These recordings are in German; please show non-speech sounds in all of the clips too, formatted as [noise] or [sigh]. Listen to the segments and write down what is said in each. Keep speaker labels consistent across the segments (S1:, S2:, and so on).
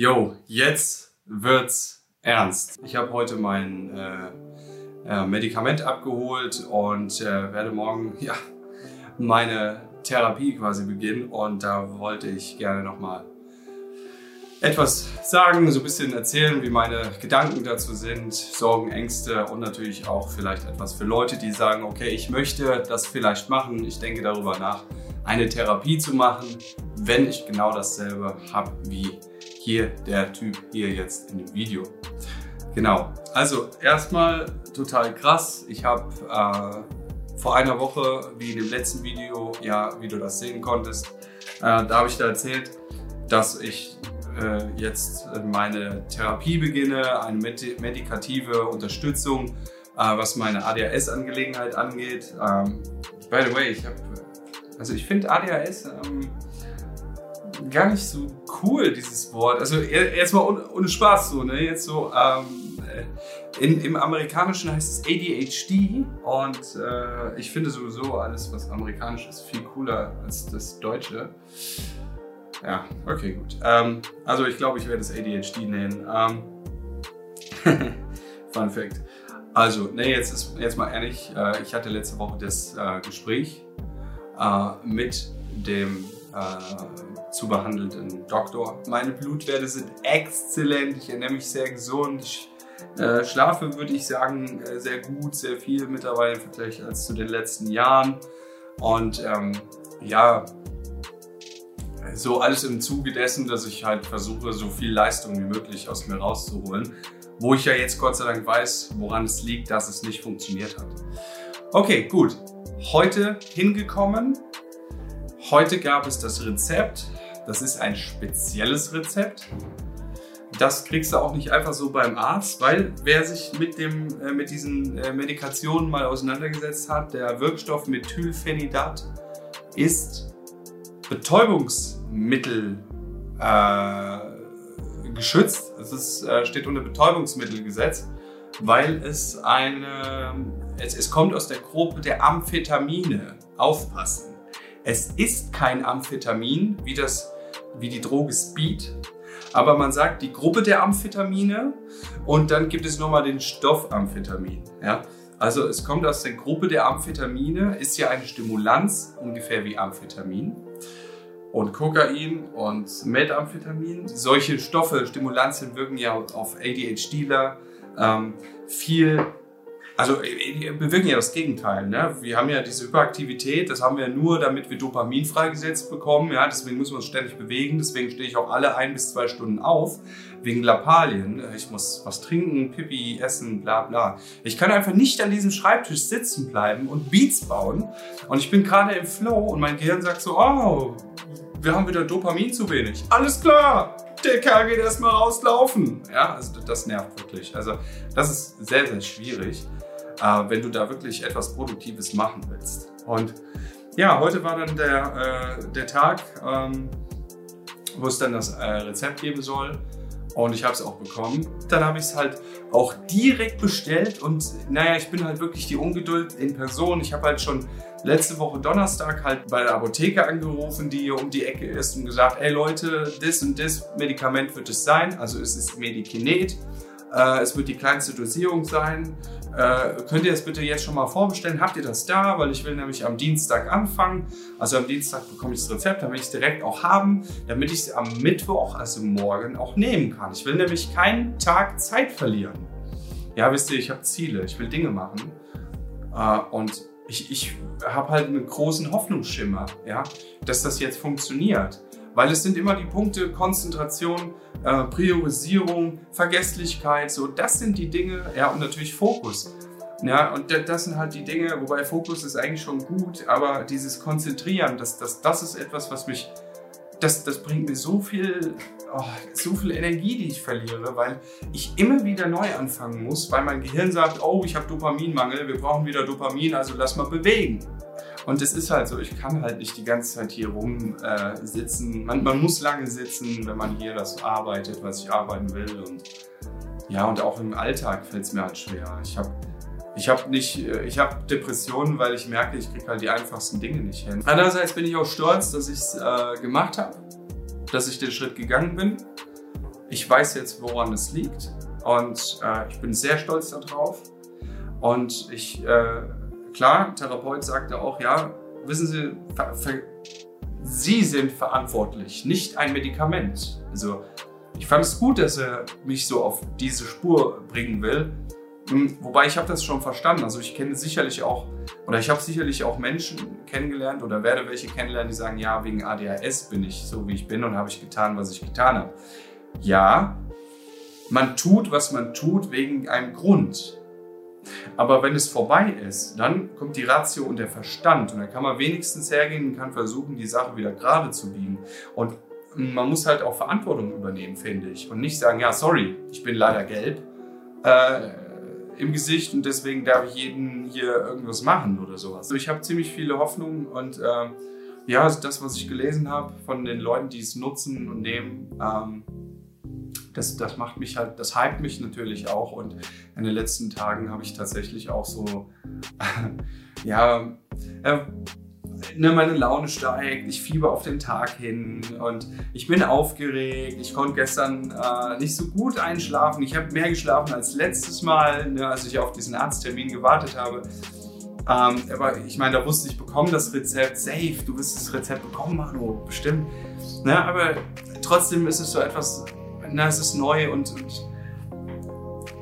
S1: Jo, jetzt wird's ernst. Ich habe heute mein äh, äh, Medikament abgeholt und äh, werde morgen [laughs] ja, meine Therapie quasi beginnen. Und da wollte ich gerne nochmal etwas sagen, so ein bisschen erzählen, wie meine Gedanken dazu sind, Sorgen, Ängste und natürlich auch vielleicht etwas für Leute, die sagen, okay, ich möchte das vielleicht machen, ich denke darüber nach, eine Therapie zu machen, wenn ich genau dasselbe habe wie hier der Typ hier jetzt in dem Video. Genau, also erstmal total krass. Ich habe äh, vor einer Woche, wie in dem letzten Video, ja, wie du das sehen konntest, äh, da habe ich da erzählt, dass ich äh, jetzt meine Therapie beginne, eine med medikative Unterstützung, äh, was meine ADHS-Angelegenheit angeht. Ähm, by the way, ich habe, also ich finde ADHS ähm, gar nicht so cool, dieses Wort. Also erstmal ohne, Spaß so, ne? Jetzt so, ähm, äh, in, im Amerikanischen heißt es ADHD und äh, ich finde sowieso alles, was amerikanisch ist, viel cooler als das Deutsche. Ja, okay, gut. Ähm, also ich glaube, ich werde es ADHD nennen. Ähm, [laughs] Fun Fact. Also, nee, jetzt ist jetzt mal ehrlich, äh, ich hatte letzte Woche das äh, Gespräch äh, mit dem äh, zu behandelten Doktor. Meine Blutwerte sind exzellent, ich ernähre mich sehr gesund, ich äh, schlafe, würde ich sagen, äh, sehr gut, sehr viel mittlerweile im Vergleich als zu den letzten Jahren. Und ähm, ja, so alles im Zuge dessen, dass ich halt versuche, so viel Leistung wie möglich aus mir rauszuholen. Wo ich ja jetzt Gott sei Dank weiß, woran es liegt, dass es nicht funktioniert hat. Okay, gut. Heute hingekommen, Heute gab es das Rezept. Das ist ein spezielles Rezept. Das kriegst du auch nicht einfach so beim Arzt, weil wer sich mit, dem, äh, mit diesen äh, Medikationen mal auseinandergesetzt hat, der Wirkstoff Methylphenidat ist Betäubungsmittel äh, geschützt. Es ist, äh, steht unter Betäubungsmittelgesetz, weil es eine, es, es kommt aus der Gruppe der Amphetamine. Aufpassen. Es ist kein Amphetamin, wie, das, wie die Droge Speed, aber man sagt die Gruppe der Amphetamine und dann gibt es nochmal den Stoff Amphetamin. Ja? Also es kommt aus der Gruppe der Amphetamine, ist ja eine Stimulanz, ungefähr wie Amphetamin. Und Kokain und Methamphetamin. Solche Stoffe, Stimulantien wirken ja auf ADHDler ähm, viel also wir bewirken ja das Gegenteil. Ne? Wir haben ja diese Hyperaktivität, das haben wir nur, damit wir Dopamin freigesetzt bekommen. Ja? Deswegen müssen wir uns ständig bewegen. Deswegen stehe ich auch alle ein bis zwei Stunden auf, wegen Lappalien. Ich muss was trinken, Pipi, essen, bla bla. Ich kann einfach nicht an diesem Schreibtisch sitzen bleiben und Beats bauen. Und ich bin gerade im Flow und mein Gehirn sagt so, oh, wir haben wieder Dopamin zu wenig. Alles klar, der Kerl geht erstmal rauslaufen. Ja, also das nervt wirklich. Also das ist sehr, sehr schwierig äh, wenn du da wirklich etwas Produktives machen willst. Und ja, heute war dann der, äh, der Tag, ähm, wo es dann das äh, Rezept geben soll. Und ich habe es auch bekommen. Dann habe ich es halt auch direkt bestellt und naja, ich bin halt wirklich die Ungeduld in Person. Ich habe halt schon letzte Woche Donnerstag halt bei der Apotheke angerufen, die hier um die Ecke ist und gesagt, ey Leute, das und das Medikament wird es sein. Also es ist Medikinet. Äh, es wird die kleinste Dosierung sein. Äh, könnt ihr das bitte jetzt schon mal vorbestellen? Habt ihr das da? Weil ich will nämlich am Dienstag anfangen. Also am Dienstag bekomme ich das Rezept, damit ich es direkt auch haben, damit ich es am Mittwoch, also morgen, auch nehmen kann. Ich will nämlich keinen Tag Zeit verlieren. Ja, wisst ihr, ich habe Ziele, ich will Dinge machen. Äh, und ich, ich habe halt einen großen Hoffnungsschimmer, ja, dass das jetzt funktioniert. Weil es sind immer die Punkte Konzentration, äh, Priorisierung, Vergesslichkeit, so das sind die Dinge, ja, und natürlich Fokus. Ja, und das sind halt die Dinge, wobei Fokus ist eigentlich schon gut, aber dieses Konzentrieren, das, das, das ist etwas, was mich, das, das bringt mir so viel, oh, so viel Energie, die ich verliere, weil ich immer wieder neu anfangen muss, weil mein Gehirn sagt, oh, ich habe Dopaminmangel, wir brauchen wieder Dopamin, also lass mal bewegen. Und es ist halt so, ich kann halt nicht die ganze Zeit hier rum äh. Man, man, muss lange sitzen, wenn man hier das arbeitet, was ich arbeiten will. Und ja, und auch im Alltag fällt es mir halt schwer. Ich habe ich habe nicht, äh, Depressionen, weil ich merke, ich kriege halt die einfachsten Dinge nicht hin. Andererseits bin ich auch stolz, dass ich es äh, gemacht habe, dass ich den Schritt gegangen bin. ich weiß jetzt, woran es liegt und äh, ich bin sehr stolz darauf. Und ich, äh, klar, Therapeut sagte auch, ja, wissen Sie, Sie sind verantwortlich, nicht ein Medikament. Also ich fand es gut, dass er mich so auf diese Spur bringen will. Hm, wobei ich habe das schon verstanden. Also ich kenne sicherlich auch, oder ich habe sicherlich auch Menschen kennengelernt oder werde welche kennenlernen, die sagen, ja, wegen ADHS bin ich so, wie ich bin und habe ich getan, was ich getan habe. Ja, man tut, was man tut, wegen einem Grund. Aber wenn es vorbei ist, dann kommt die Ratio und der Verstand und dann kann man wenigstens hergehen und kann versuchen, die Sache wieder gerade zu biegen. Und man muss halt auch Verantwortung übernehmen, finde ich. Und nicht sagen, ja, sorry, ich bin leider gelb äh, im Gesicht und deswegen darf ich jeden hier irgendwas machen oder sowas. Also ich habe ziemlich viele Hoffnungen und äh, ja, das, was ich gelesen habe von den Leuten, die es nutzen und nehmen, ähm, das, das macht mich halt, das hypt mich natürlich auch. Und in den letzten Tagen habe ich tatsächlich auch so, [laughs] ja, äh, ne, meine Laune steigt, ich fieber auf den Tag hin und ich bin aufgeregt. Ich konnte gestern äh, nicht so gut einschlafen. Ich habe mehr geschlafen als letztes Mal, ne, als ich auf diesen Arzttermin gewartet habe. Ähm, aber ich meine, da wusste ich, bekomme das Rezept safe. Du wirst das Rezept bekommen, Manu, bestimmt. Ne, aber trotzdem ist es so etwas na, es ist neu und, und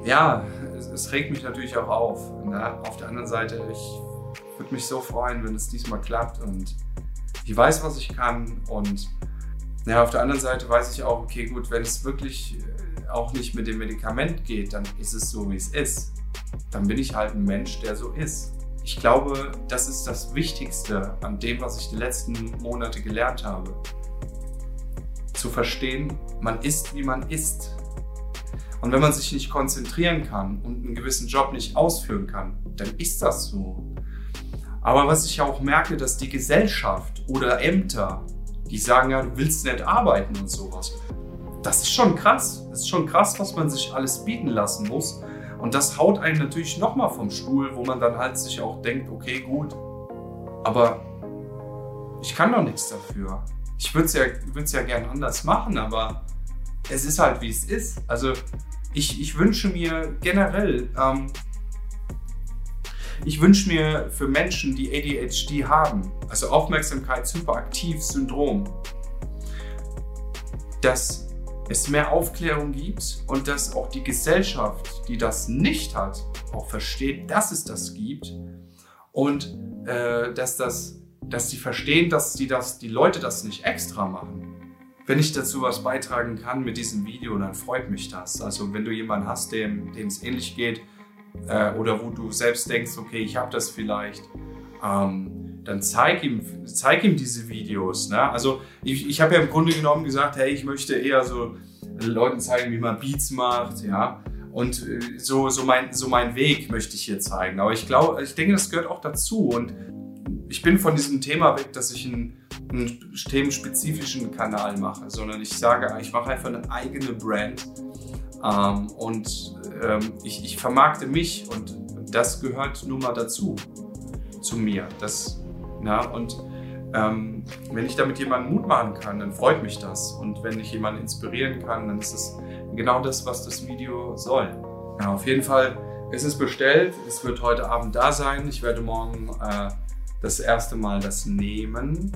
S1: ja, es, es, regt mich natürlich auch auf. Na, auf der anderen Seite, ich würde mich so freuen, wenn es diesmal klappt und ich weiß, was ich kann und ja, auf der anderen Seite weiß ich auch, okay, gut, wenn es wirklich äh, auch nicht mit dem Medikament geht, dann ist es so, wie es ist. Dann bin ich halt ein Mensch, der so ist. Ich glaube, das ist das Wichtigste an dem, was ich die letzten Monate gelernt habe zu verstehen, man ist, wie man ist. Und wenn man sich nicht konzentrieren kann und einen gewissen Job nicht ausführen kann, dann ist das so. Aber was ich auch merke, dass die Gesellschaft oder Ämter, die sagen, ja, du willst nicht arbeiten und sowas, das ist schon krass. Das ist schon krass, was man sich alles bieten lassen muss. Und das haut einen natürlich nochmal vom Stuhl, wo man dann halt sich auch denkt, okay, gut, aber ich kann doch nichts dafür ich würde es ja, ja gern anders machen, aber es ist halt wie es ist. Also ich, ich wünsche mir generell, ähm, ich wünsche mir für Menschen, die ADHD haben, also Aufmerksamkeitshyperaktiv-Syndrom, dass es mehr Aufklärung gibt und dass auch die Gesellschaft, die das nicht hat, auch versteht, dass es das gibt und äh, dass das dass sie verstehen, dass die, das, die Leute das nicht extra machen. Wenn ich dazu was beitragen kann mit diesem Video, dann freut mich das. Also wenn du jemanden hast, dem es ähnlich geht äh, oder wo du selbst denkst, okay, ich habe das vielleicht, ähm, dann zeig ihm, zeig ihm diese Videos. Ne? Also ich, ich habe ja im Grunde genommen gesagt, hey, ich möchte eher so Leuten zeigen, wie man Beats macht, ja. Und äh, so, so, mein, so mein Weg möchte ich hier zeigen. Aber ich glaube, ich denke, das gehört auch dazu. Und ich bin von diesem Thema weg, dass ich einen, einen themenspezifischen Kanal mache, sondern ich sage, ich mache einfach eine eigene Brand ähm, und ähm, ich, ich vermarkte mich und das gehört nun mal dazu, zu mir. Das, na, und ähm, wenn ich damit jemanden Mut machen kann, dann freut mich das. Und wenn ich jemanden inspirieren kann, dann ist es genau das, was das Video soll. Ja, auf jeden Fall ist es bestellt. Es wird heute Abend da sein. Ich werde morgen äh, das erste Mal das Nehmen.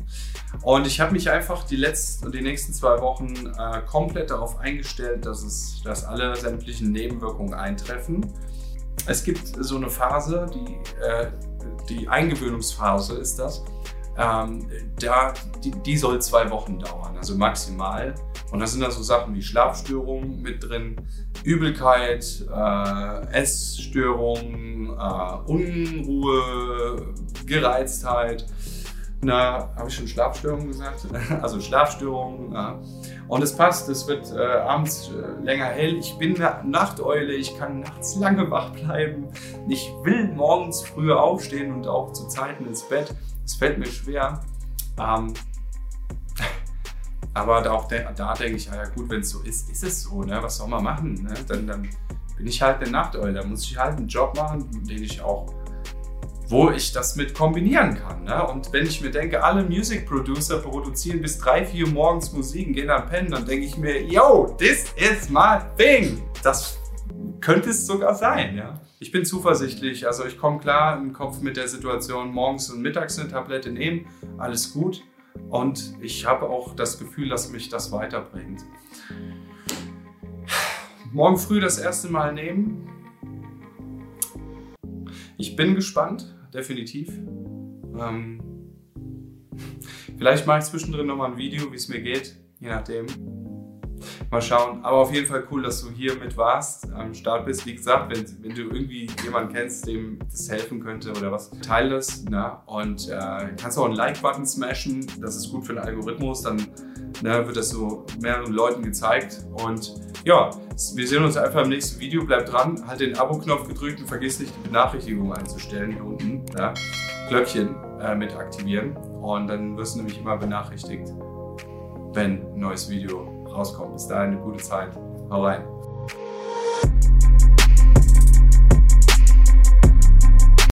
S1: Und ich habe mich einfach die letzten die nächsten zwei Wochen äh, komplett darauf eingestellt, dass, es, dass alle sämtlichen Nebenwirkungen eintreffen. Es gibt so eine Phase, die, äh, die Eingewöhnungsphase ist das. Ähm, da, die, die, soll zwei Wochen dauern, also maximal. Und da sind da so Sachen wie Schlafstörungen mit drin, Übelkeit, äh, Essstörungen, äh, Unruhe, Gereiztheit. Na, habe ich schon Schlafstörungen gesagt? [laughs] also Schlafstörungen. Ja. Und es passt, es wird äh, abends äh, länger hell. Ich bin eine Nachteule, ich kann nachts lange wach bleiben. Ich will morgens früher aufstehen und auch zu Zeiten ins Bett. Es fällt mir schwer. Ähm, [laughs] aber da, auch da denke ich, ja gut, wenn es so ist, ist es so. Ne? Was soll man machen? Ne? Dann, dann bin ich halt eine Nachteule. Da muss ich halt einen Job machen, den ich auch wo ich das mit kombinieren kann. Ne? Und wenn ich mir denke, alle Music Producer produzieren bis 3, 4 morgens Musik und gehen dann pennen, dann denke ich mir, yo, this is my thing. Das könnte es sogar sein, ja. Ich bin zuversichtlich, also ich komme klar im Kopf mit der Situation, morgens und mittags eine Tablette nehmen, alles gut. Und ich habe auch das Gefühl, dass mich das weiterbringt. Morgen früh das erste Mal nehmen. Ich bin gespannt definitiv. Ähm, [laughs] vielleicht mache ich zwischendrin nochmal ein Video, wie es mir geht, je nachdem. Mal schauen. Aber auf jeden Fall cool, dass du hier mit warst, am Start bist. Wie gesagt, wenn, wenn du irgendwie jemanden kennst, dem das helfen könnte oder was, teile das. Na? Und äh, kannst auch einen Like-Button smashen. Das ist gut für den Algorithmus. Dann ne, wird das so mehreren Leuten gezeigt. Und ja, wir sehen uns einfach im nächsten Video. Bleib dran, halt den Abo-Knopf gedrückt und vergiss nicht, die Benachrichtigung einzustellen hier unten. Ja? Glöckchen äh, mit aktivieren. Und dann wirst du nämlich immer benachrichtigt, wenn ein neues Video rauskommt. Bis dahin eine gute Zeit. Hau rein.